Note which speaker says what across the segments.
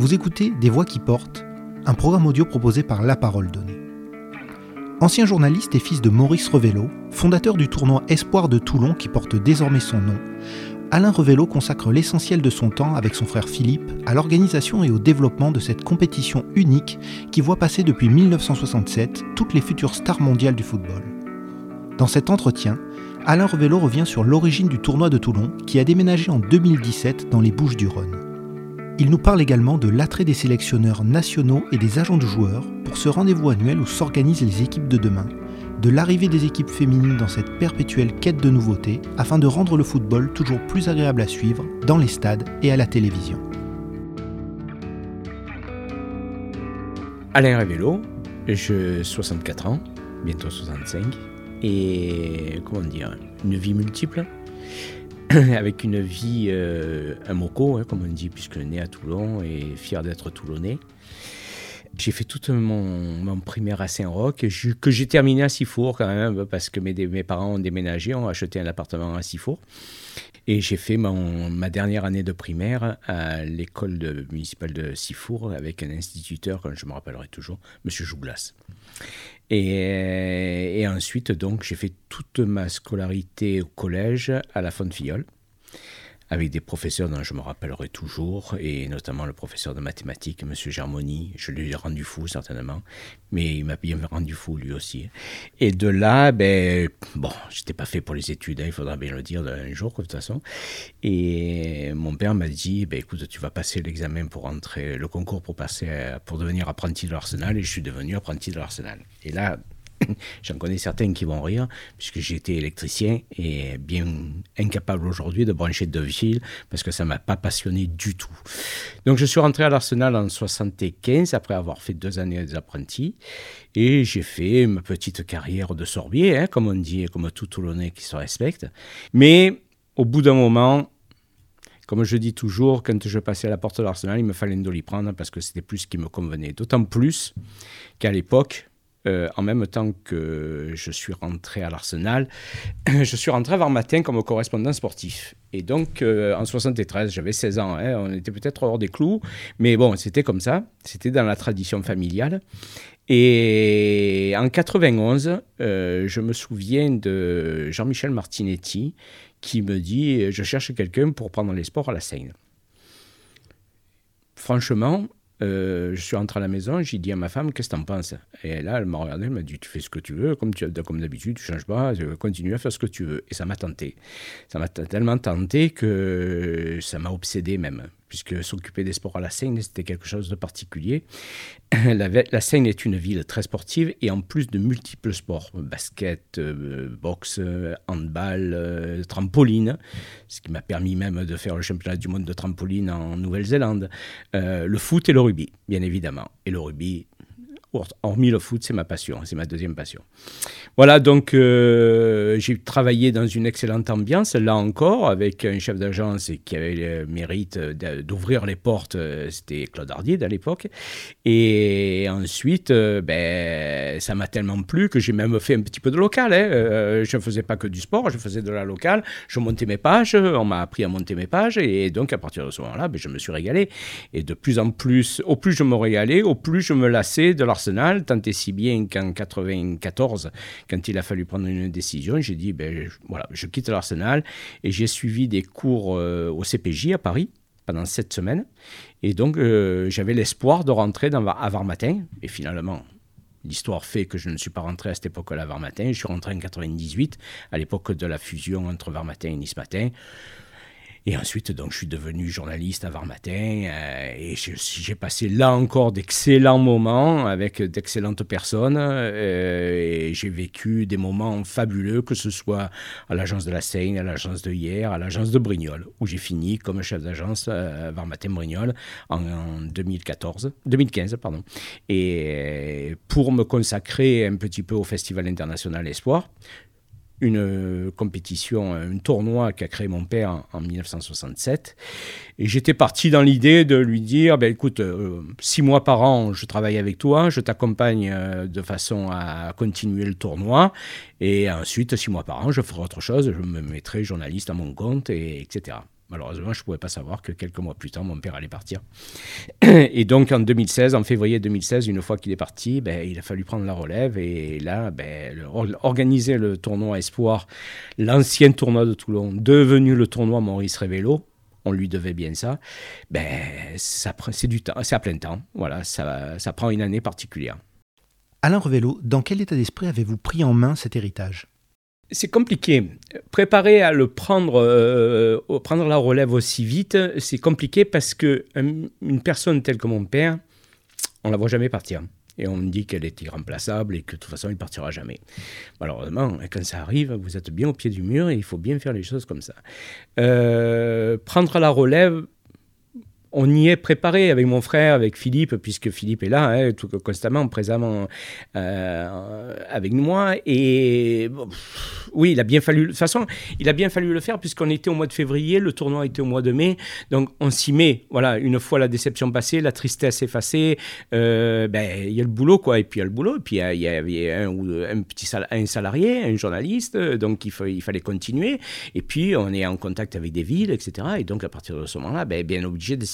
Speaker 1: Vous écoutez Des Voix qui portent, un programme audio proposé par La Parole Donnée. Ancien journaliste et fils de Maurice Revello, fondateur du tournoi Espoir de Toulon qui porte désormais son nom, Alain Revello consacre l'essentiel de son temps avec son frère Philippe à l'organisation et au développement de cette compétition unique qui voit passer depuis 1967 toutes les futures stars mondiales du football. Dans cet entretien, Alain Revello revient sur l'origine du tournoi de Toulon qui a déménagé en 2017 dans les Bouches du Rhône. Il nous parle également de l'attrait des sélectionneurs nationaux et des agents de joueurs pour ce rendez-vous annuel où s'organisent les équipes de demain, de l'arrivée des équipes féminines dans cette perpétuelle quête de nouveautés afin de rendre le football toujours plus agréable à suivre dans les stades et à la télévision.
Speaker 2: Alain Révélo, j'ai 64 ans, bientôt 65, et comment dire, une vie multiple. avec une vie, euh, un moco, hein, comme on dit, puisque né à Toulon et fier d'être toulonnais. J'ai fait toute mon, primaire à Saint-Roch, que j'ai terminé à Sifour quand même, parce que mes, parents ont déménagé, ont acheté un appartement à Sifour. Et j'ai fait ma dernière année de primaire à l'école municipale de Sifour avec un instituteur, comme je me rappellerai toujours, M. Jouglas. Et, ensuite, donc, j'ai fait toute ma scolarité au collège à la Fonte-Filleul avec des professeurs dont je me rappellerai toujours, et notamment le professeur de mathématiques, M. Germoni. Je lui ai rendu fou, certainement, mais il m'a bien rendu fou, lui aussi. Et de là, ben, bon, j'étais pas fait pour les études, hein, il faudra bien le dire un jour, de toute façon. Et mon père m'a dit, ben, écoute, tu vas passer l'examen pour entrer, le concours pour passer, pour devenir apprenti de l'Arsenal, et je suis devenu apprenti de l'Arsenal. Et là, J'en connais certains qui vont rire, puisque j'étais électricien et bien incapable aujourd'hui de brancher de fil parce que ça ne m'a pas passionné du tout. Donc je suis rentré à l'Arsenal en 75 après avoir fait deux années d'apprentis et j'ai fait ma petite carrière de sorbier, hein, comme on dit, comme tout Toulonnais qui se respecte. Mais au bout d'un moment, comme je dis toujours, quand je passais à la porte de l'Arsenal, il me fallait une doliprane parce que c'était plus ce qui me convenait. D'autant plus qu'à l'époque, euh, en même temps que je suis rentré à l'Arsenal, je suis rentré avant matin comme correspondant sportif. Et donc, euh, en 73, j'avais 16 ans, hein, on était peut-être hors des clous, mais bon, c'était comme ça, c'était dans la tradition familiale. Et en 91, euh, je me souviens de Jean-Michel Martinetti qui me dit Je cherche quelqu'un pour prendre les sports à la Seine. Franchement, euh, je suis rentré à la maison, j'ai dit à ma femme, qu'est-ce que t'en penses? Et là, elle m'a regardé, elle m'a dit, tu fais ce que tu veux, comme, comme d'habitude, tu changes pas, continue à faire ce que tu veux. Et ça m'a tenté. Ça m'a tellement tenté que ça m'a obsédé même puisque s'occuper des sports à la Seine, c'était quelque chose de particulier. La, la, Seine est une ville très sportive et en plus de multiples sports, basket, euh, boxe, euh, handball, euh, trampoline, ce qui m'a permis même de faire le championnat du monde de trampoline en Nouvelle-Zélande, le foot et le rugby, bien évidemment. Et le rugby, hormis le foot, c'est ma passion, c'est ma deuxième passion. Voilà, donc euh, j'ai travaillé dans une excellente ambiance, là encore, avec un chef d'agence qui avait le mérite d'ouvrir les portes, euh, c'était Claude Hardier à l'époque. Et ensuite, euh, ben, ça m'a tellement plu que j'ai même fait un petit peu de local. Hein. je ne faisais pas que du sport, je faisais de la locale, je montais mes pages, on m'a appris à monter mes pages, et donc à partir de ce moment-là, ben, je me suis régalé. Et de plus en plus, au plus je me régalais, au plus je me lassais de leur tant et si bien qu'en 94, quand il a fallu prendre une décision, j'ai dit, ben, voilà, je quitte l'Arsenal et j'ai suivi des cours euh, au CPJ à Paris pendant sept semaines. Et donc, euh, j'avais l'espoir de rentrer dans, à Varmatin. Et finalement, L'histoire fait que je ne suis pas rentré à cette époque-là, Varmatin. Je suis rentré en 98, à l'époque de la fusion entre Varmatin et Nice Matin. Et ensuite, donc, je suis devenu journaliste à Varmatin euh, et j'ai passé là encore d'excellents moments avec d'excellentes personnes euh, j'ai vécu des moments fabuleux, que ce soit à l'agence de la Seine, à l'agence de hier, à l'agence de Brignoles, où j'ai fini comme chef d'agence euh, à Varmatin-Brignoles en, 2014, 2015. Pardon. Et pour me consacrer un petit peu au Festival international Espoir, une euh, compétition, un tournoi qu'a créé mon père en, 1967. Et j'étais parti dans l'idée de lui dire, ben, écoute, euh, six mois par an, je travaille avec toi, je t'accompagne euh, de façon à continuer le tournoi. Et ensuite, six mois par an, je ferai autre chose, je me mettrai journaliste à mon compte, et, etc. Malheureusement, je ne pouvais pas savoir que quelques mois plus tard, mon père allait partir. Et donc, en 2016, en février 2016, une fois qu'il est parti, ben, il a fallu prendre la relève. Et là, ben, organiser le tournoi Espoir, l'ancien tournoi de Toulon, devenu le tournoi Maurice Révélo, on lui devait bien ça, ben, ça c'est du temps, à plein temps. Voilà, ça, ça prend une année particulière.
Speaker 1: Alain Revello, dans quel état d'esprit avez-vous pris en main cet héritage?
Speaker 2: C'est compliqué. Préparer à le prendre, euh, prendre la relève aussi vite, c'est compliqué parce que une personne telle que mon père, on la voit jamais partir. Et on me dit qu'elle est irremplaçable et que de toute façon, il ne partira jamais. Malheureusement, quand ça arrive, vous êtes bien au pied du mur et il faut bien faire les choses comme ça. Euh, prendre la relève, on y est préparé avec mon frère, avec Philippe, puisque Philippe est là, hein, constamment, présentement euh, avec moi. Et oui, il a bien fallu. De toute façon, il a bien fallu le faire puisqu'on était au mois de février, le tournoi était au mois de mai, donc on s'y met. Voilà, une fois la déception passée, la tristesse effacée, euh, ben il y a le boulot quoi. Et puis il y a le boulot. Et puis il y avait un petit salarié, un journaliste, donc il, fallait continuer. Et puis on est en contact avec des villes, etc. Et donc à partir de ce moment-là, ben bien obligé de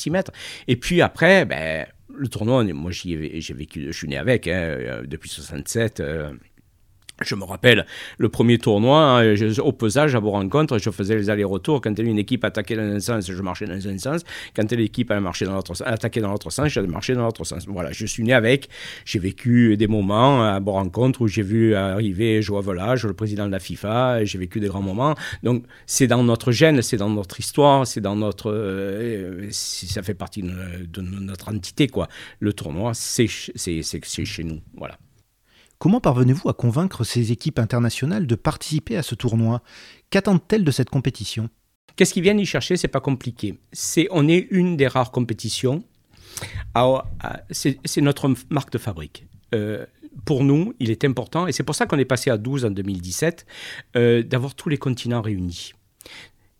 Speaker 2: Et puis après, ben, le tournoi, moi j'ai vécu, je suis né avec, hein, euh, depuis 67. Je me rappelle le premier tournoi, hein, au pesage, à vos rencontres, je faisais les allers-retours. Quand une équipe attaquait dans un sens, je marchais dans un sens. Quand l'équipe marché dans attaquait dans l'autre sens, je marchais dans l'autre sens. Voilà, je suis né avec. J'ai vécu des moments à vos rencontres où j'ai vu arriver Joao Volage, le président de la FIFA. J'ai vécu des grands moments. Donc, c'est dans notre gène, c'est dans notre histoire, c'est dans notre. Euh, ça fait partie de, de, notre entité, quoi. Le tournoi, c'est chez nous. Voilà.
Speaker 1: Comment parvenez-vous à convaincre ces équipes internationales de participer à ce tournoi? Qu'attendent-elles de cette compétition?
Speaker 2: Qu'est-ce qu'ils viennent y chercher? C'est pas compliqué. C'est, on est une des rares compétitions. c'est, notre marque de fabrique. Euh, pour nous, il est important, et c'est pour ça qu'on est passé à 12 en 2017, euh, d'avoir tous les continents réunis.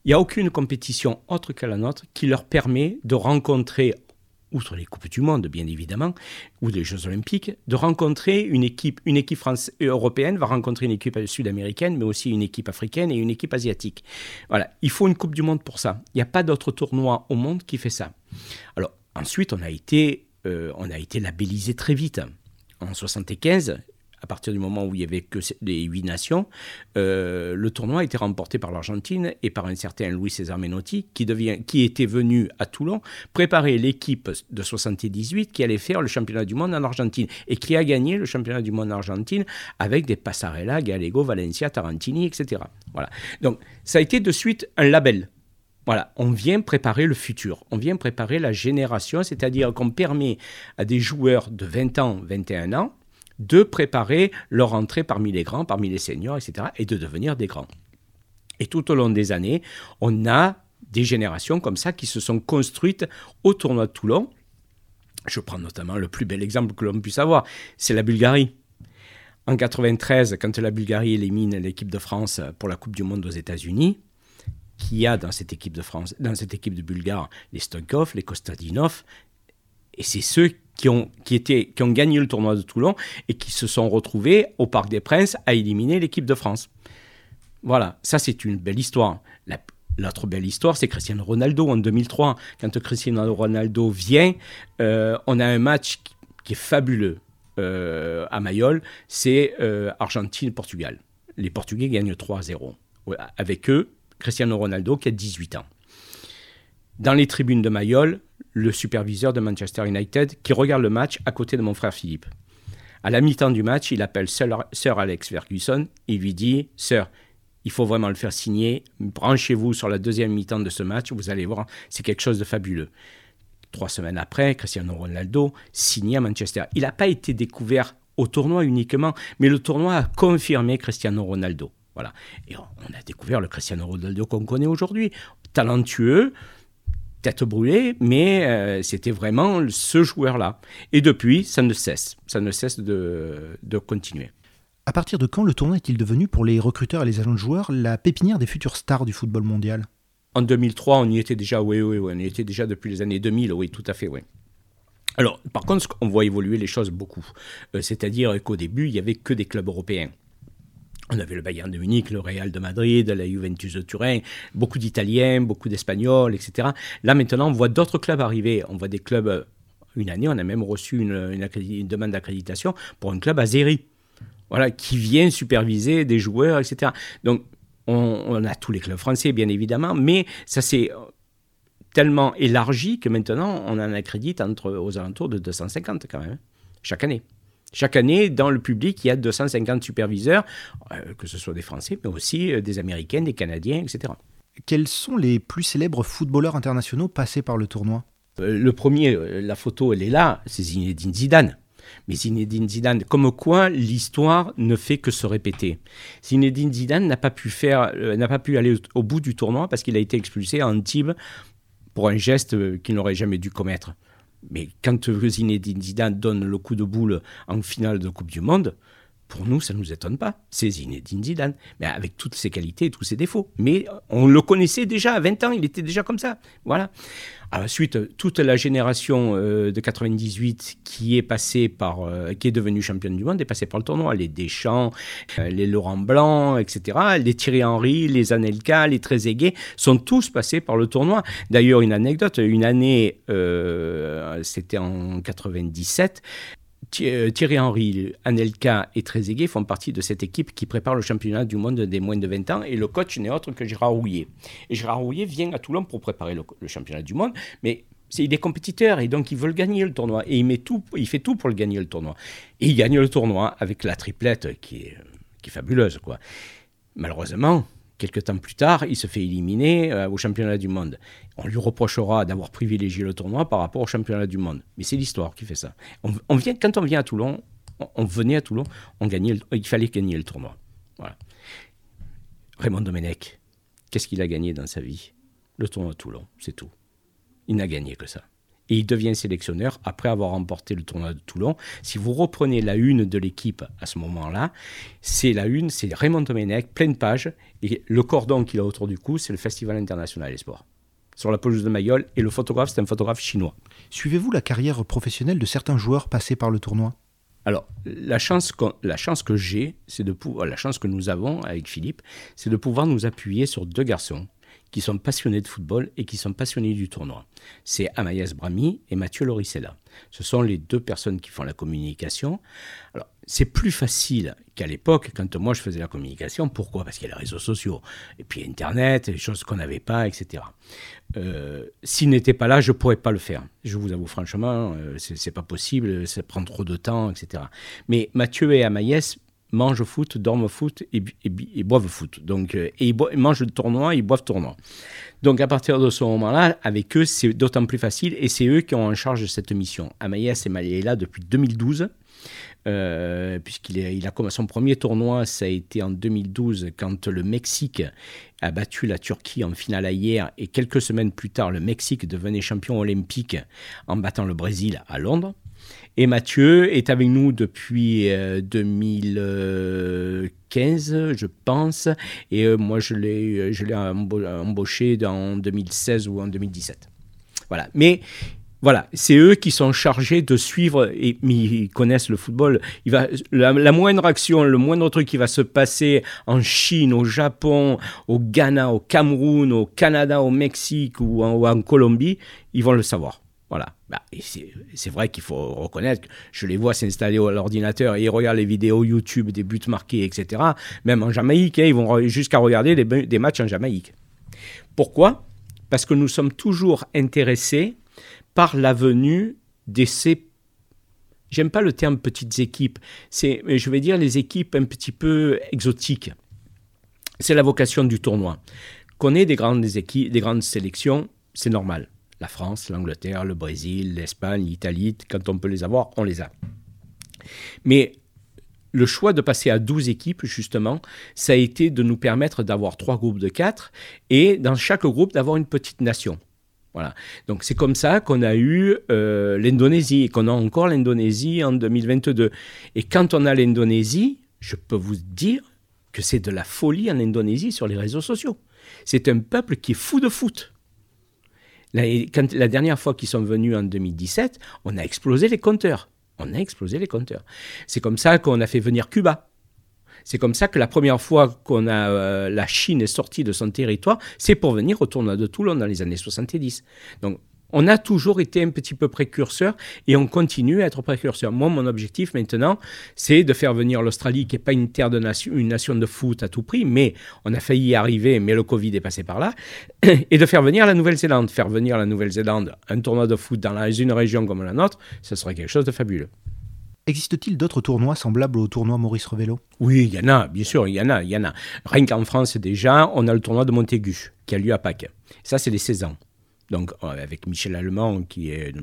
Speaker 2: Il n'y a aucune compétition autre que la nôtre qui leur permet de rencontrer outre les Coupes du Monde, bien évidemment, ou les Jeux Olympiques, de rencontrer une équipe, une équipe France, euh, européenne va rencontrer une équipe sud-américaine, mais aussi une équipe africaine et une équipe asiatique. Voilà, il faut une Coupe du Monde pour ça. Il n'y a pas d'autre tournoi au monde qui fait ça. Alors, ensuite, on a été, euh, été labellisé très vite. En 75, à partir du moment où il n'y avait que les huit nations, euh, le tournoi a été remporté par l'Argentine et par un certain Louis César Menotti, qui, qui était venu à Toulon préparer l'équipe de 78 qui allait faire le championnat du monde en Argentine et qui a gagné le championnat du monde en Argentine avec des Passarella, Gallego, Valencia, Tarantini, etc. Voilà. Donc ça a été de suite un label. Voilà, on vient préparer le futur, on vient préparer la génération, c'est-à-dire qu'on permet à des joueurs de 20 ans, 21 ans, de préparer leur entrée parmi les grands, parmi les seniors, etc., et de devenir des grands. Et tout au long des années, on a des générations comme ça qui se sont construites au tournoi de Toulon. Je prends notamment le plus bel exemple que l'on puisse avoir, c'est la Bulgarie. En 93, quand la Bulgarie élimine l'équipe de France pour la Coupe du Monde aux États-Unis, qui a dans cette équipe de France, dans cette équipe de Bulgares, les Stonkov, les Kostadinov, et c'est ceux qui ont, qui, étaient, gagné le tournoi de Toulon et qui se sont retrouvés au Parc des Princes à éliminer l'équipe de France. Voilà, ça c'est une belle histoire. L'autre belle histoire, c'est Cristiano Ronaldo en 2003. Quand Cristiano Ronaldo vient, euh, on a un match qui est fabuleux euh, à Mayol, c'est euh, Argentine-Portugal. Les Portugais gagnent 3-0. Avec eux, Cristiano Ronaldo qui a 18 ans. Dans les tribunes de Mayol, le superviseur de Manchester United, qui regarde le match à côté de mon frère Philippe. À la mi-temps du match, il appelle Sir, Alex Ferguson et lui dit Sir, il faut vraiment le faire signer. Branchez-vous sur la deuxième mi-temps de ce match, vous allez voir, c'est quelque chose de fabuleux. Trois semaines après, Cristiano Ronaldo signe à Manchester. Il n'a pas été découvert au tournoi uniquement, mais le tournoi a confirmé Cristiano Ronaldo. Voilà. Et on a découvert le Cristiano Ronaldo qu'on connaît aujourd'hui. Talentueux, tête brûlée, mais euh, c'était vraiment ce joueur-là. Et depuis, ça ne cesse, ça ne cesse de, de continuer.
Speaker 1: À partir de quand le tournoi est-il devenu pour les recruteurs et les agents de joueurs la pépinière des futures stars du football mondial?
Speaker 2: En 2003, on y était déjà, oui, oui, oui, on y était déjà depuis les années 2000, oui, tout à fait, oui. Alors, par contre, on voit évoluer les choses beaucoup. Euh, c'est-à-dire qu'au début, il n'y avait que des clubs européens. On avait le Bayern de Munich, le Real de Madrid, la Juventus de Turin, beaucoup d'Italiens, beaucoup d'Espagnols, etc. Là, maintenant, on voit d'autres clubs arriver. On voit des clubs. Euh, une année, on a même reçu une, demande d'accréditation pour un club azéri. Voilà, qui vient superviser des joueurs, etc. Donc, on, a tous les clubs français, bien évidemment, mais ça s'est tellement élargi que maintenant, on en accrédite entre, aux alentours de 250 quand même, hein, chaque année. Chaque année, dans le public, il y a 250 superviseurs, euh, que ce soit des Français, mais aussi euh, des Américains, des Canadiens, etc.
Speaker 1: Quels sont les plus célèbres footballeurs internationaux passés par le tournoi?
Speaker 2: Euh, Le premier, la photo, elle est là, c'est Zinedine Zidane. Mais Zinedine Zidane, comme quoi l'histoire ne fait que se répéter. Zinedine Zidane n'a pas pu faire, n'a pas pu aller au, bout du tournoi parce qu'il a été expulsé à Antibes pour un geste qu'il n'aurait jamais dû commettre. Mais quand Zinedine Zidane donne le coup de boule en finale de Coupe du Monde, pour nous, ça ne nous étonne pas. C'est Zinedine Zidane, mais avec toutes ses qualités et tous ses défauts. Mais on le connaissait déjà à 20 ans, il était déjà comme ça. Voilà. Ensuite, toute la génération euh, de 98 qui est passée par, euh, qui est devenue championne du monde est passée par le tournoi. Les Deschamps, euh, les Laurent Blanc, etc. Les Thierry Henry, les Anelka, les Trezeguet sont tous passés par le tournoi. D'ailleurs, une anecdote, une année, c'était en 97, euh, Thierry Henry, Anelka et Trezeguet font partie de cette équipe qui prépare le championnat du monde des moins de 20 ans et le coach n'est autre que Gérard Rouillet. Et Gérard Rouillet vient à Toulon pour préparer le, championnat du monde, mais c'est il est compétiteur et donc il veut le gagner le tournoi et il met tout, il fait tout pour le gagner le tournoi. Et il gagne le tournoi avec la triplette qui est, qui est fabuleuse quoi. Malheureusement, Quelques temps plus tard, il se fait éliminer euh, au championnat du monde. On lui reprochera d'avoir privilégié le tournoi par rapport au championnat du monde. Mais c'est l'histoire qui fait ça. On, vient, quand on vient à Toulon, on, venait à Toulon, on gagnait il fallait gagner le tournoi. Raymond Domenech, qu'est-ce qu'il a gagné dans sa vie? Le tournoi de Toulon, c'est tout. Il n'a gagné que ça et il devient sélectionneur après avoir remporté le tournoi de Toulon. Si vous reprenez la une de l'équipe à ce moment-là, c'est la une, c'est Raymond Domenech, pleine page, et le cordon qu'il a autour du cou, c'est le Festival international des sports. Sur la pelouse de Mayol, et le photographe, c'est un photographe chinois.
Speaker 1: Suivez-vous la carrière professionnelle de certains joueurs passés par le tournoi?
Speaker 2: Alors, la chance, que, la chance que j'ai, c'est de pouvoir, la chance que nous avons avec Philippe, c'est de pouvoir nous appuyer sur deux garçons qui sont passionnés de football et qui sont passionnés du tournoi. C'est Amaïs Brami et Mathieu Loricella. Ce sont les deux personnes qui font la communication. Alors, c'est plus facile qu'à l'époque, quand moi je faisais la communication. Pourquoi? Parce qu'il y a les réseaux sociaux, et puis Internet, des choses qu'on n'avait pas, etc. Euh, S'il n'était pas là, je ne pourrais pas le faire. Je vous avoue franchement, euh, ce c'est pas possible, ça prend trop de temps, etc. Mais Mathieu et Amaïs mangent foot, dorment foot et, et, boivent foot. Donc, euh, et ils, mangent le tournoi, ils boivent tournoi. Donc à partir de ce moment-là, avec eux, c'est d'autant plus facile et c'est eux qui ont en charge cette mission. Amaïs est là depuis 2012. Euh, puisqu'il il a commencé son premier tournoi, ça a été en 2012 quand le Mexique a battu la Turquie en finale hier et quelques semaines plus tard, le Mexique devenait champion olympique en battant le Brésil à Londres. Et Mathieu est avec nous depuis 2015, euh, je pense. Et euh, moi, je l'ai, l'ai embauché en 2016 ou en 2017. Voilà. Mais voilà, c'est eux qui sont chargés de suivre, et, ils connaissent le football. Il va, la, moindre action, le moindre truc qui va se passer en Chine, au Japon, au Ghana, au Cameroun, au Canada, au Mexique ou en Colombie, ils vont le savoir. Voilà. Bah, c'est vrai qu'il faut reconnaître que je les vois s'installer à l'ordinateur et ils regardent les vidéos YouTube des buts marqués, etc. Même en Jamaïque, hein, ils vont jusqu'à regarder des, des, matchs en Jamaïque. Pourquoi? Parce que nous sommes toujours intéressés par la venue de ces J'aime pas le terme petites équipes, c'est, je vais dire, les équipes un petit peu exotiques. C'est la vocation du tournoi. Qu'on ait des grandes équipes, des grandes sélections, c'est normal. La France, l'Angleterre, le Brésil, l'Espagne, l'Italie, quand on peut les avoir, on les a. Mais le choix de passer à 12 équipes, justement, ça a été de nous permettre d'avoir trois groupes de quatre et dans chaque groupe d'avoir une petite nation. Voilà. Donc c'est comme ça qu'on a eu euh, l'Indonésie et qu'on a encore l'Indonésie en 2022. Et quand on a l'Indonésie, je peux vous dire que c'est de la folie en Indonésie sur les réseaux sociaux. C'est un peuple qui est fou de foot. La, dernière fois qu'ils sont venus en 2017, on a explosé les compteurs. On a explosé les compteurs. C'est comme ça qu'on a fait venir Cuba. C'est comme ça que la première fois qu'on a euh, la Chine est sortie de son territoire, c'est pour venir au tournoi de Toulon dans les années 70. Donc on a toujours été un petit peu précurseur et on continue à être précurseur. Moi, mon objectif maintenant, c'est de faire venir l'Australie, qui n'est pas une terre de nation, une nation de foot à tout prix, mais on a failli y arriver, mais le Covid est passé par là, et de faire venir la Nouvelle-Zélande. Faire venir la Nouvelle-Zélande, un tournoi de foot dans une région comme la nôtre, ce serait quelque chose de fabuleux.
Speaker 1: Existe-t-il d'autres tournois semblables au tournoi Maurice Revello?
Speaker 2: Oui, il y en a, bien sûr, il y en a, il y en a. Rien qu'en France déjà, on a le tournoi de Montaigu qui a lieu à Pâques. Ça, c'est les 16 ans. Donc, euh, avec Michel Allemand, qui est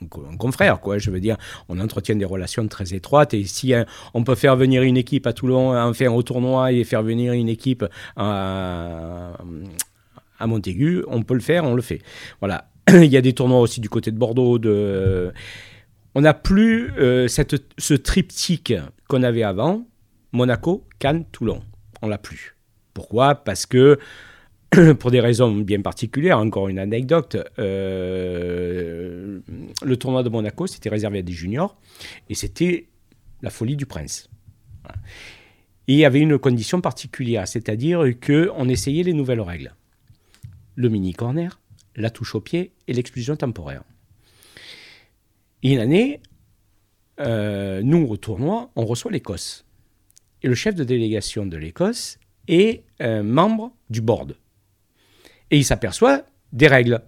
Speaker 2: mon confrère, quoi, je veux dire, on entretient des relations très étroites. Et si hein, on peut faire venir une équipe à Toulon, enfin au tournoi, et faire venir une équipe à, Montaigu, on peut le faire, on le fait. Voilà. Il y a des tournois aussi du côté de Bordeaux. De... On n'a plus euh, ce triptyque qu'on avait avant Monaco, Cannes, Toulon. On l'a plus. Pourquoi? Parce que pour des raisons bien particulières. Encore une anecdote, euh, le tournoi de Monaco, c'était réservé à des juniors et c'était la folie du prince. Il y avait une condition particulière, c'est-à-dire qu'on essayait les nouvelles règles. Le mini-corner, la touche au pied et l'exclusion temporaire. Une année, euh, nous, au tournoi, on reçoit l'Écosse. Et le chef de délégation de l'Écosse est un membre du board et il s'aperçoit des règles,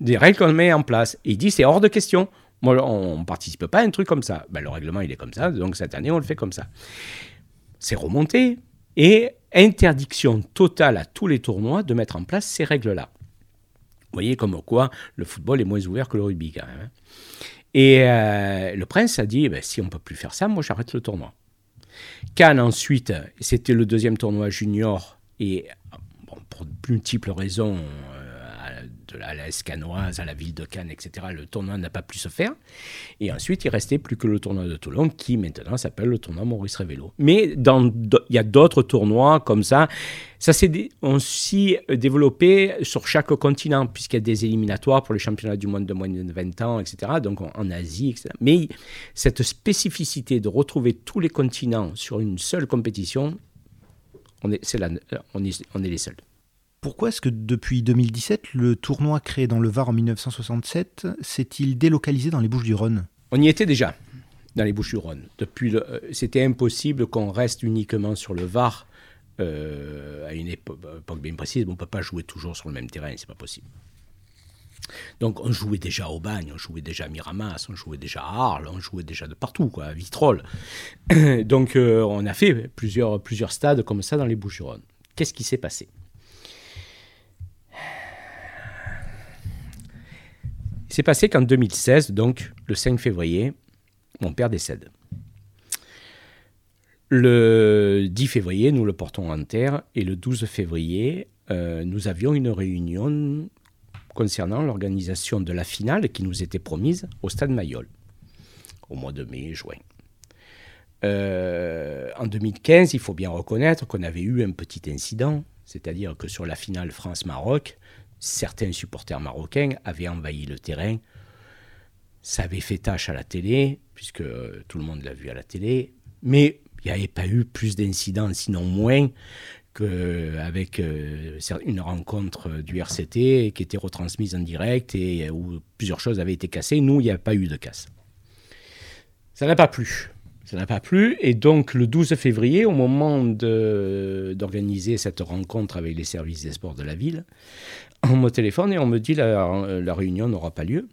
Speaker 2: des règles qu'on met en place. Et il dit c'est hors de question. On ne participe pas à un truc comme ça. Ben, le règlement, il est comme ça, donc cette année, on le fait comme ça. C'est remonté et interdiction totale à tous les tournois de mettre en place ces règles-là. Vous voyez comme quoi le football est moins ouvert que le rugby quand même. Hein. Et euh, le prince a dit, ben, si on ne peut plus faire ça, moi j'arrête le tournoi. Cannes ensuite, c'était le deuxième tournoi junior et pour multiples raisons, euh, de la, à Canoise, à la ville de Cannes, etc., le tournoi n'a pas pu se faire. Et ensuite, il restait plus que le tournoi de Toulon, qui maintenant s'appelle le tournoi Maurice Révélo. Mais il y a d'autres tournois comme ça. Ça s'est aussi développé sur chaque continent, puisqu'il y a des éliminatoires pour les championnats du monde de moins de 20 ans, etc., donc en, Asie, etc. Mais cette spécificité de retrouver tous les continents sur une seule compétition, on est, est les seuls.
Speaker 1: Pourquoi est-ce que depuis 2017, le tournoi créé dans le Var en 1967 s'est-il délocalisé dans les Bouches-du-Rhône
Speaker 2: On y était déjà, dans les Bouches-du-Rhône. Depuis euh, c'était impossible qu'on reste uniquement sur le Var euh, à une époque, bien précise. On ne peut pas jouer toujours sur le même terrain, c'est pas possible. Donc on jouait déjà au Bagne, on jouait déjà à Miramas, on jouait déjà à Arles, on jouait déjà de partout, à Vitrolles. Donc euh, on a fait plusieurs, plusieurs stades comme ça dans les Bouches-du-Rhône. Qu'est-ce qui s'est passé? C'est passé qu'en 2016, donc le 5 février, mon père décède. Le 10 février, nous le portons en terre et le 12 février, euh, nous avions une réunion concernant l'organisation de la finale qui nous était promise au stade Mayol au mois de mai, juin. Euh, en 2015, il faut bien reconnaître qu'on avait eu un petit incident, c'est-à-dire que sur la finale France-Maroc, certains supporters marocains avaient envahi le terrain. Ça avait fait tâche à la télé, puisque euh, tout le monde l'a vu à la télé, mais il n'y avait pas eu plus d'incidents, sinon moins, qu'avec euh, une rencontre du RCT qui était retransmise en direct et où plusieurs choses avaient été cassées. Nous, il n'y a pas eu de casse. Ça n'a pas plu. Ça n'a pas plu. Et donc, le 12 février, au moment d'organiser cette rencontre avec les services des sports de la ville, on me téléphone et on me dit la, la réunion n'aura pas lieu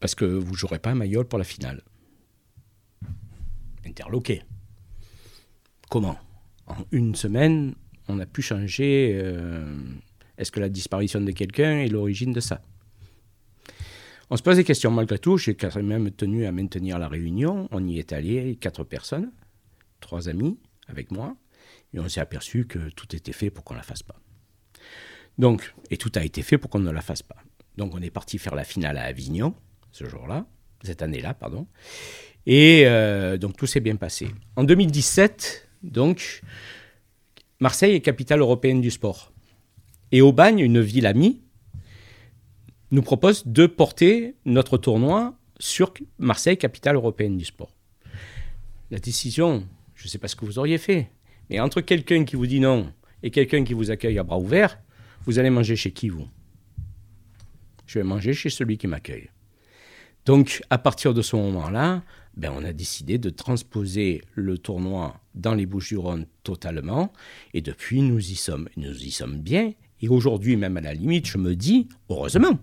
Speaker 2: parce que vous jouerez pas à Mayol pour la finale. Interloqué. Comment? En une semaine, on a pu changer. Euh, est-ce que la disparition de quelqu'un est l'origine de ça? On se pose des questions malgré tout. J'ai quand même tenu à maintenir la réunion. On y est allé, quatre personnes, trois amis avec moi, et on s'est aperçu que tout était fait pour qu'on ne la fasse pas. Donc, et tout a été fait pour qu'on ne la fasse pas. Donc on est parti faire la finale à Avignon, ce jour-là, cette année-là, pardon. Et euh, donc tout s'est bien passé. En 2017, donc, Marseille est capitale européenne du sport. Et Aubagne, une ville amie, nous propose de porter notre tournoi sur Marseille, capitale européenne du sport. La décision je ne sais pas ce que vous auriez fait. Mais entre quelqu'un qui vous dit non et quelqu'un qui vous accueille à bras ouverts, vous allez manger chez qui, vous? Je vais manger chez celui qui m'accueille. Donc, à partir de ce moment-là, ben, on a décidé de transposer le tournoi dans les Bouches-du-Rhône totalement. Et depuis, nous y sommes. Nous y sommes bien. Et aujourd'hui, même à la limite, je me dis, heureusement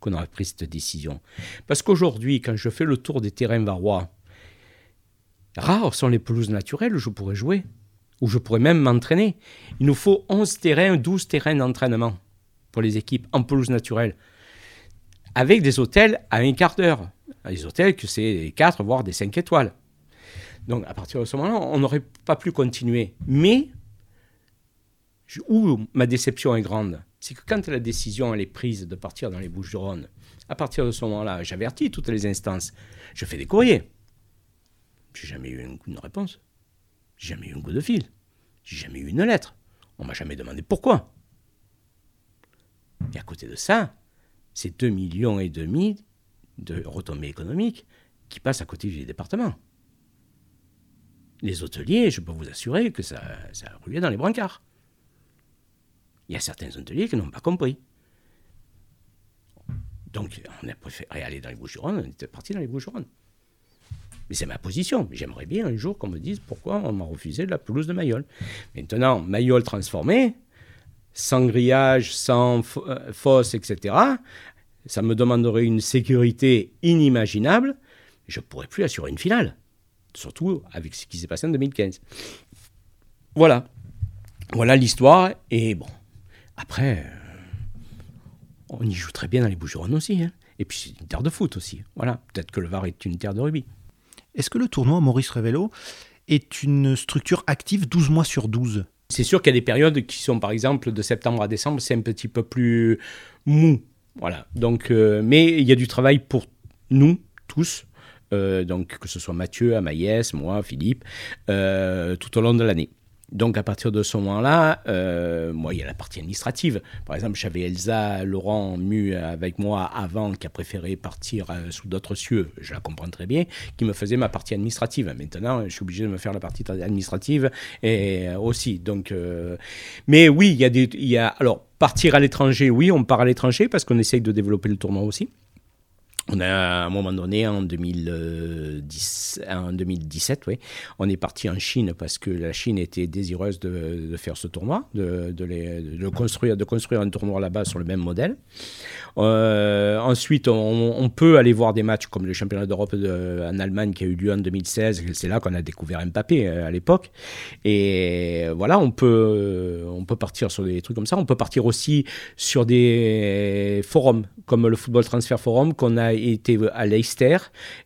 Speaker 2: qu'on a pris cette décision. Parce qu'aujourd'hui, quand je fais le tour des terrains varois, rares sont les pelouses naturelles où je pourrais jouer, où je pourrais même m'entraîner. Il nous faut 11 terrains, 12 terrains d'entraînement pour les équipes en pelouse naturelle, avec des hôtels à un quart d'heure. Des hôtels que c'est des 4, voire des 5 étoiles. Donc à partir de ce moment-là, on n'aurait pas pu continuer. Mais où ma déception est grande, c'est que quand la décision elle est prise de partir dans les Bouches-du-Rhône, à partir de ce moment-là, j'avertis toutes les instances. Je fais des courriers. J'ai jamais eu une, une réponse. J'ai jamais eu un coup de fil. J'ai jamais eu une lettre. On m'a jamais demandé pourquoi. Et à côté de ça, c'est 2 millions et demi de retombées économiques qui passent à côté du département. Les hôteliers, je peux vous assurer que ça, ça a roulé dans les brancards. Il y a certains hôteliers qui n'ont pas compris. Donc, on a préféré aller dans les Bouches-du-Rhône, on était parti dans les Bouches-du-Rhône. Mais c'est ma position. J'aimerais bien un jour qu'on me dise pourquoi on m'a refusé la pelouse de Mayol. Maintenant, Mayol transformé, sans grillage, sans euh, fosse, etc., ça me demanderait une sécurité inimaginable. Je ne pourrais plus assurer une finale. Surtout avec ce qui s'est passé en 2015. Voilà. Voilà l'histoire. Et bon, après, on y joue très bien dans les bouches aussi. Hein. Et puis c'est une terre de foot aussi. Voilà, peut-être que le Var est une terre de rugby.
Speaker 1: Est-ce que le tournoi Maurice Révélo est une structure active 12 mois sur 12
Speaker 2: C'est sûr qu'il y a des périodes qui sont, par exemple, de septembre à décembre, c'est un petit peu plus mou. Voilà. Donc, euh, mais il y a du travail pour nous tous. Euh, donc que ce soit Mathieu, Amaïs, moi, Philippe, tout au long de l'année. Donc à partir de ce moment-là, euh, moi, il y a la partie administrative. Par exemple, j'avais Elsa Laurent Mu avec moi avant, qui a préféré partir euh, sous d'autres cieux, je la comprends très bien, qui me faisait ma partie administrative. Maintenant, je suis obligé de me faire la partie administrative et euh, aussi. Donc, mais oui, il y a des, il y a, alors partir à l'étranger, oui, on part à l'étranger parce qu'on essaye de développer le tournoi aussi. On a à un moment donné, en, 2010, en 2017, oui, on est parti en Chine parce que la Chine était désireuse de, faire ce tournoi, de, de, construire, de construire un tournoi là-bas sur le même modèle. Euh, ensuite, on, peut aller voir des matchs comme le championnat d'Europe en Allemagne qui a eu lieu en 2016. C'est là qu'on a découvert Mbappé euh, à l'époque. Et voilà, on peut, on peut partir sur des trucs comme ça. On peut partir aussi sur des forums comme le Football Transfer Forum qu'on a été à Leicester.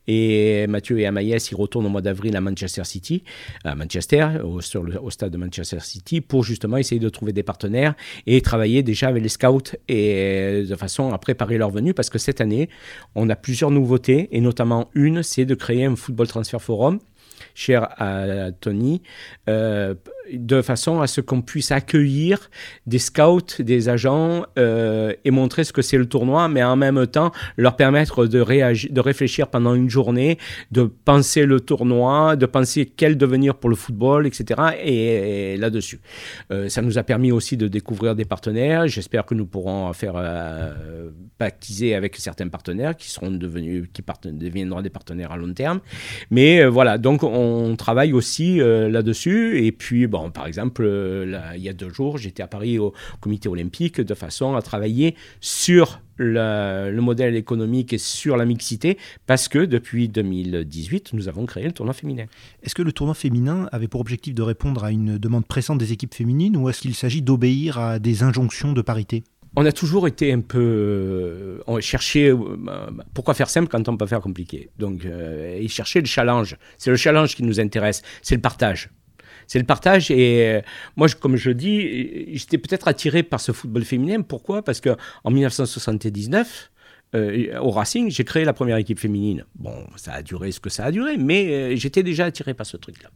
Speaker 2: Et Mathieu et Amaïs ils retournent au mois d'avril à Manchester City, à Manchester, au, stade de Manchester City, pour justement essayer de trouver des partenaires et travailler déjà avec les scouts et de façon à préparer leur venue. Parce que cette année, on a plusieurs nouveautés et notamment une, c'est de créer un Football Transfer Forum cher à Tony, euh, de façon à ce qu'on puisse accueillir des scouts, des agents euh, et montrer ce que c'est le tournoi, mais en même temps leur permettre de, réagir, de réfléchir pendant une journée, de penser le tournoi, de penser quel devenir pour le football, etc. Et, là-dessus. Euh, ça nous a permis aussi de découvrir des partenaires. J'espère que nous pourrons faire euh, baptiser avec certains partenaires qui seront devenus, qui deviendront des partenaires à long terme. Mais voilà, donc on travaille aussi là-dessus. Et puis, bon, par exemple, euh, il y a deux jours, j'étais à Paris au comité olympique de façon à travailler sur le, modèle économique et sur la mixité, parce que depuis 2018, nous avons créé le tournoi féminin.
Speaker 1: Est-ce que le tournoi féminin avait pour objectif de répondre à une demande pressante des équipes féminines ou est-ce qu'il s'agit d'obéir à des injonctions de parité?
Speaker 2: On a toujours été un peu. Euh, on cherchait. Euh, pourquoi faire simple quand on peut faire compliqué? Donc, et chercher le challenge. C'est le challenge qui nous intéresse. C'est le partage c'est le partage. Et euh, moi, comme je dis, j'étais peut-être attiré par ce football féminin. Pourquoi? Parce qu'en 1979, euh, au Racing, j'ai créé la première équipe féminine. Bon, ça a duré ce que ça a duré, mais euh, j'étais déjà attiré par ce truc-là.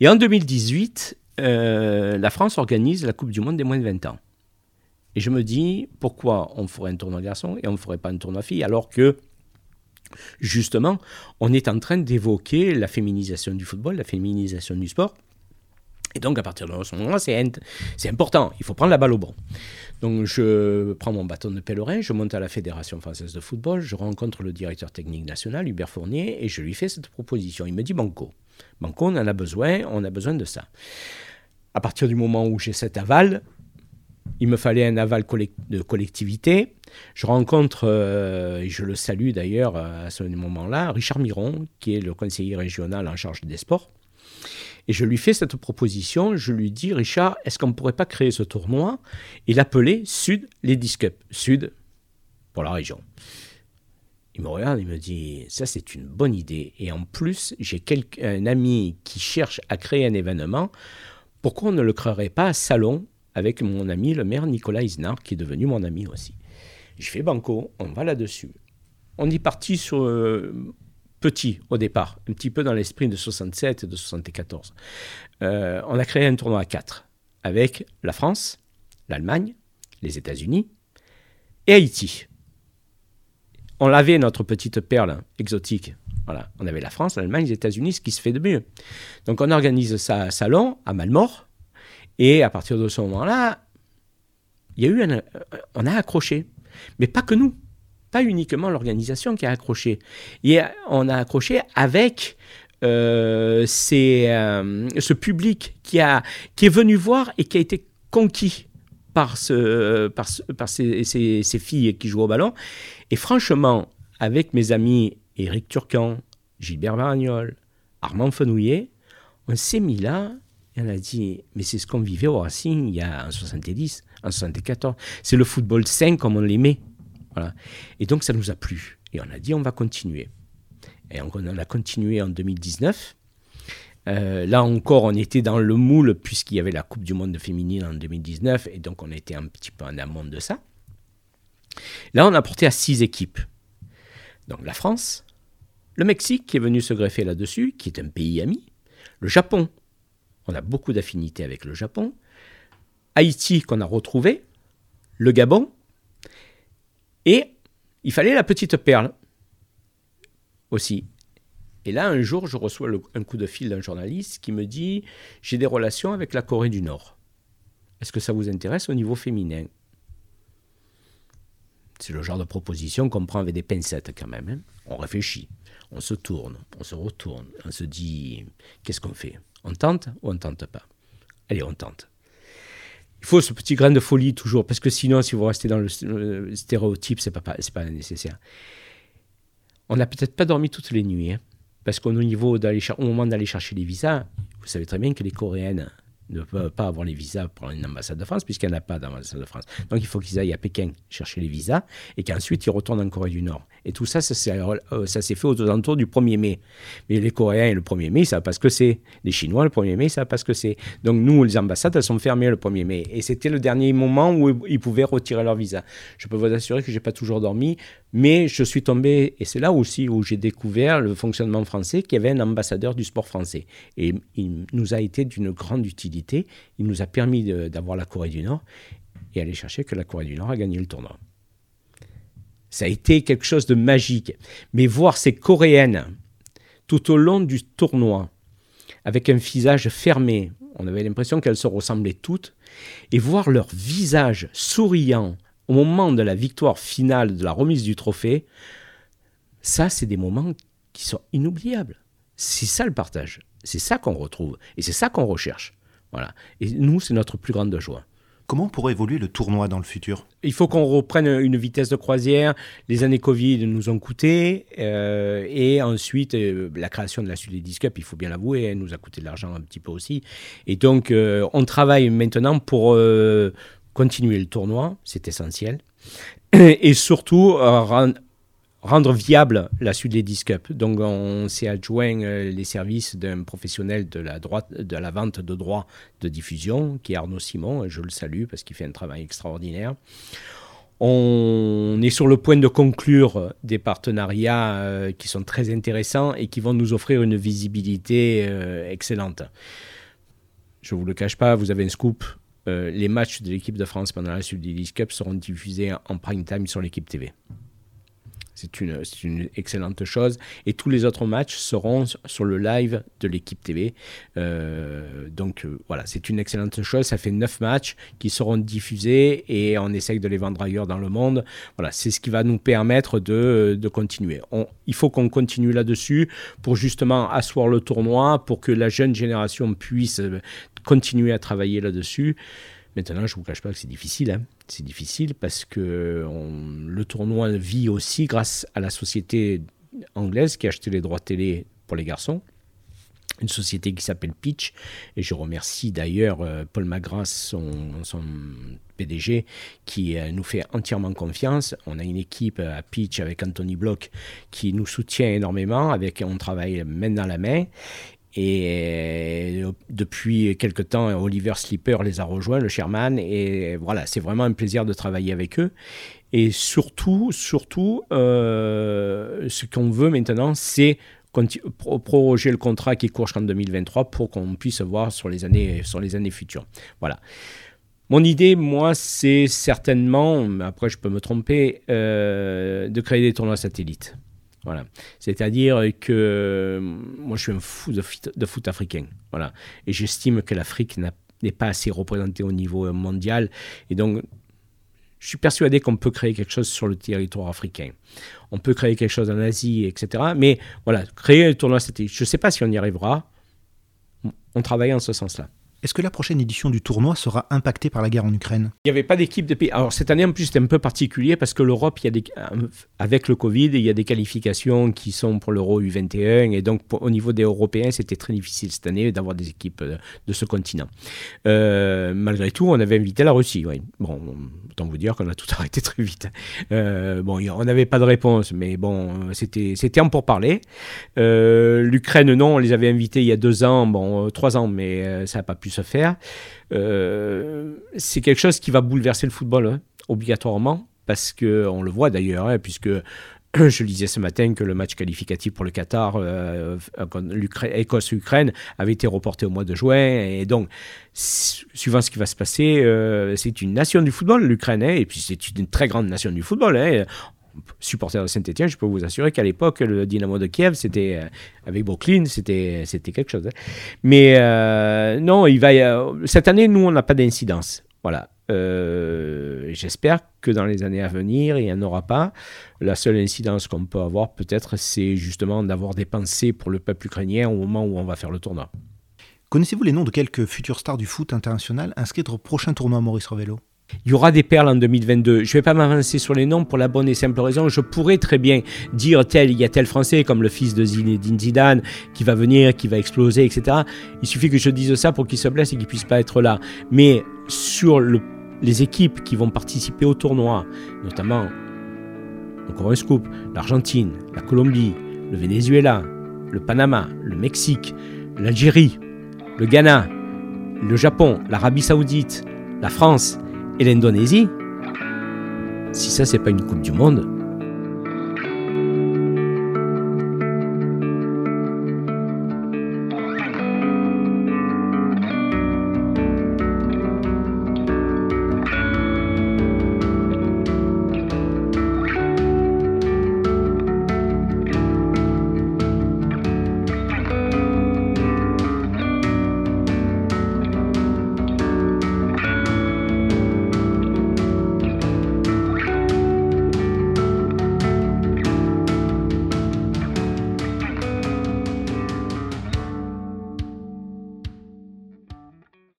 Speaker 2: Et en 2018, la France organise la Coupe du Monde des moins de 20 ans. Et je me dis, pourquoi on ferait un tournoi garçon et on ne ferait pas un tournoi fille alors que justement, on est en train d'évoquer la féminisation du football, la féminisation du sport. Et donc, à partir de ce moment-là, c'est important. Il faut prendre la balle au bon. Donc, je prends mon bâton de pèlerin, je monte à la Fédération française de football, je rencontre le directeur technique national, Hubert Fournier, et je lui fais cette proposition. Il me dit Banco. Banco, on en a besoin, on a besoin de ça. À partir du moment où j'ai cet aval, il me fallait un aval de collectivité. Je rencontre, euh, et je le salue d'ailleurs à ce moment-là, Richard Miron, qui est le conseiller régional en charge des sports. Et je lui fais cette proposition, je lui dis, Richard, est-ce qu'on ne pourrait pas créer ce tournoi et l'appeler Sud Ladies Cup? Sud pour la région. Il me regarde, il me dit, ça c'est une bonne idée. Et en plus, j'ai un ami qui cherche à créer un événement. Pourquoi on ne le créerait pas à Salon avec mon ami le maire Nicolas Isnard, qui est devenu mon ami aussi? Je fais banco, on va là-dessus. On est parti sur euh, petit au départ, un petit peu dans l'esprit de 67 et de 74. Euh, on a créé un tournoi à 4 avec la France, l'Allemagne, les États-Unis et Haïti. On avait notre petite perle exotique. Voilà. On avait la France, l'Allemagne, les États-Unis, ce qui se fait de mieux. Donc on organise ça à Salon, à Malmort, et à partir de ce moment-là, il y a eu un, on a accroché. Mais pas que nous, pas uniquement l'organisation qui a accroché. Et on a accroché avec euh, euh, ce public qui, a, qui est venu voir et qui a été conquis par, ce, par, ces, ces, filles qui jouent au ballon. Et franchement, avec mes amis Éric Turcan, Gilbert Varagnol, Armand Fenouillet, on s'est mis là on a dit, mais c'est ce qu'on vivait au Racing il y a en 70, en 74. C'est le football sain comme on l'aimait. Et donc ça nous a plu. Et on a dit, on va continuer. Et on, a continué en 2019. Euh, là encore, on était dans le moule puisqu'il y avait la Coupe du Monde féminine en 2019 et donc on était un petit peu en amont de ça. Là, on a porté à six équipes. Donc la France, le Mexique qui est venu se greffer là-dessus, qui est un pays ami, le Japon on a beaucoup d'affinités avec le Japon, Haïti qu'on a retrouvé, le Gabon, et il fallait la petite perle aussi. Et là, un jour, je reçois un coup de fil d'un journaliste qui me dit J'ai des relations avec la Corée du Nord. Est-ce que ça vous intéresse au niveau féminin? C'est le genre de proposition qu'on prend avec des pincettes quand même. Hein. on réfléchit, on se tourne, on se retourne, on se dit Qu'est-ce qu'on fait? On tente ou on tente pas? Allez, on tente. Il faut ce petit grain de folie toujours, parce que sinon, si vous restez dans le, stéréotype, c'est pas, pas nécessaire. On n'a peut-être pas dormi toutes les nuits, hein, parce qu'au niveau au moment d'aller chercher les visas, vous savez très bien que les Coréennes ne peuvent pas avoir les visas pour une ambassade de France, puisqu'il n'y en a pas d'ambassade de France. Donc il faut qu'ils aillent à Pékin chercher les visas, et qu'ensuite ils retournent en Corée du Nord. Et tout ça, ça s'est euh, fait aux alentours du 1er mai. Mais les Coréens, le 1er mai, ils ne savent pas ce que c'est. Les Chinois, le 1er mai, ils ne savent pas ce que c'est. Donc nous, les ambassades, elles sont fermées le 1er mai. Et c'était le dernier moment où ils pouvaient retirer leur visa. Je peux vous assurer que je n'ai pas toujours dormi, mais je suis tombé, et c'est là aussi où j'ai découvert le fonctionnement français, qu'il y avait un ambassadeur du sport français. Et il nous a été d'une grande utilité. Il nous a permis d'avoir la Corée du Nord et aller chercher que la Corée du Nord a gagné le tournoi. Ça a été quelque chose de magique. Mais voir ces Coréennes tout au long du tournoi, avec un visage fermé, on avait l'impression qu'elles se ressemblaient toutes, et voir leur visage souriant au moment de la victoire finale de la remise du trophée, ça, c'est des moments qui sont inoubliables. C'est ça le partage. C'est ça qu'on retrouve. Et c'est ça qu'on recherche. Voilà. Et nous, c'est notre plus grande joie.
Speaker 1: Comment pourrait évoluer le tournoi dans le futur?
Speaker 2: Il faut qu'on reprenne une vitesse de croisière. Les années Covid nous ont coûté. Euh, et ensuite, euh, la création de la Sud Cup, il faut bien l'avouer, elle nous a coûté de l'argent un petit peu aussi. Et donc, euh, on travaille maintenant pour continuer le tournoi, c'est essentiel. Et surtout, rendre viable la suite des Cup. Donc on s'est adjoint euh, les services d'un professionnel de la, vente de droits de diffusion, qui est Arnaud Simon, je le salue parce qu'il fait un travail extraordinaire. On est sur le point de conclure des partenariats euh, qui sont très intéressants et qui vont nous offrir une visibilité euh, excellente. Je ne vous le cache pas, vous avez un scoop. Les matchs de l'équipe de France pendant la Sud Cup seront diffusés en prime time sur l'équipe TV. C'est une, une, excellente chose. Et tous les autres matchs seront sur le live de l'équipe TV. Euh, donc euh, voilà, c'est une excellente chose. Ça fait neuf matchs qui seront diffusés et on essaye de les vendre ailleurs dans le monde. Voilà, c'est ce qui va nous permettre de, de continuer. On, il faut qu'on continue là-dessus pour justement asseoir le tournoi, pour que la jeune génération puisse continuer à travailler là-dessus. Maintenant, je ne vous cache pas que c'est difficile. Hein. C'est difficile parce que le tournoi vit aussi grâce à la société anglaise qui a acheté les droits télé pour les garçons. Une société qui s'appelle Pitch. Et je remercie d'ailleurs euh, Paul Magras, son, PDG, qui euh, nous fait entièrement confiance. On a une équipe à Pitch avec Anthony Bloch qui nous soutient énormément. Avec, on travaille main dans la main. Et euh, depuis quelque temps, Oliver Slipper les a rejoints, le chairman. Et voilà, c'est vraiment un plaisir de travailler avec eux. Et surtout, surtout, euh, ce qu'on veut maintenant, c'est proroger le contrat qui court jusqu'en 2023 pour qu'on puisse voir sur les années, sur les années futures. Voilà. Mon idée, moi, c'est certainement, après je peux me tromper, euh, de créer des tournois satellites. Voilà. C'est-à-dire que moi, je suis un fou de, foot africain. Voilà. Et j'estime que l'Afrique n'est pas assez représentée au niveau mondial. Et donc, je suis persuadé qu'on peut créer quelque chose sur le territoire africain. On peut créer quelque chose en Asie, etc. Mais voilà, créer un tournoi. Je ne sais pas si on y arrivera. On travaille en ce sens-là.
Speaker 1: Est-ce que la prochaine édition du tournoi sera impactée par la guerre en Ukraine?
Speaker 2: Il n'y avait pas d'équipe de pays. Alors cette année en plus c'était un peu particulier parce que l'Europe, des... avec le Covid, il y a des qualifications qui sont pour l'Euro U21 et donc au niveau des Européens, c'était très difficile cette année d'avoir des équipes euh, de ce continent. Euh, malgré tout, on avait invité la Russie. Bon, autant vous dire qu'on a tout arrêté très vite. Euh, bon, on n'avait pas de réponse, mais bon, c'était c'était en pourparler. L'Ukraine, non, on les avait invités il y a deux ans, bon, trois ans, mais ça n'a pas pu se faire. Euh, c'est quelque chose qui va bouleverser le football, hein, obligatoirement, parce qu'on le voit d'ailleurs, hein, puisque je lisais ce matin que le match qualificatif pour le Qatar, euh, Écosse-Ukraine, avait été reporté au mois de juin. Et donc, suivant ce qui va se passer, euh, c'est une nation du football, l'Ukraine, hein, et puis c'est une très grande nation du football supporter de Saint-Etienne, je peux vous assurer qu'à l'époque, le Dynamo de Kiev, c'était euh, avec Brooklyn, c'était quelque chose. Hein. Mais euh, non, il va cette année, nous, on n'a pas d'incidence. Voilà. Euh, j'espère que dans les années à venir, il n'y en aura pas. La seule incidence qu'on peut avoir, peut-être, c'est justement d'avoir des pensées pour le peuple ukrainien au moment où on va faire le tournoi.
Speaker 1: Connaissez-vous les noms de quelques futures stars du foot international inscrites au prochain tournoi Maurice Revello?
Speaker 2: Il y aura des perles en 2022. Je ne vais pas m'avancer sur les noms pour la bonne et simple raison. Je pourrais très bien dire tel, il y a tel Français comme le fils de Zinedine Zidane qui va venir, qui va exploser, etc. Il suffit que je dise ça pour qu'il se blesse et qu'il puisse pas être là. Mais sur les équipes qui vont participer au tournoi, notamment, encore un scoop, l'Argentine, la Colombie, le Venezuela, le Panama, le Mexique, l'Algérie, le Ghana, le Japon, l'Arabie Saoudite, la France, et l'Indonésie, si ça, c'est pas une Coupe du Monde,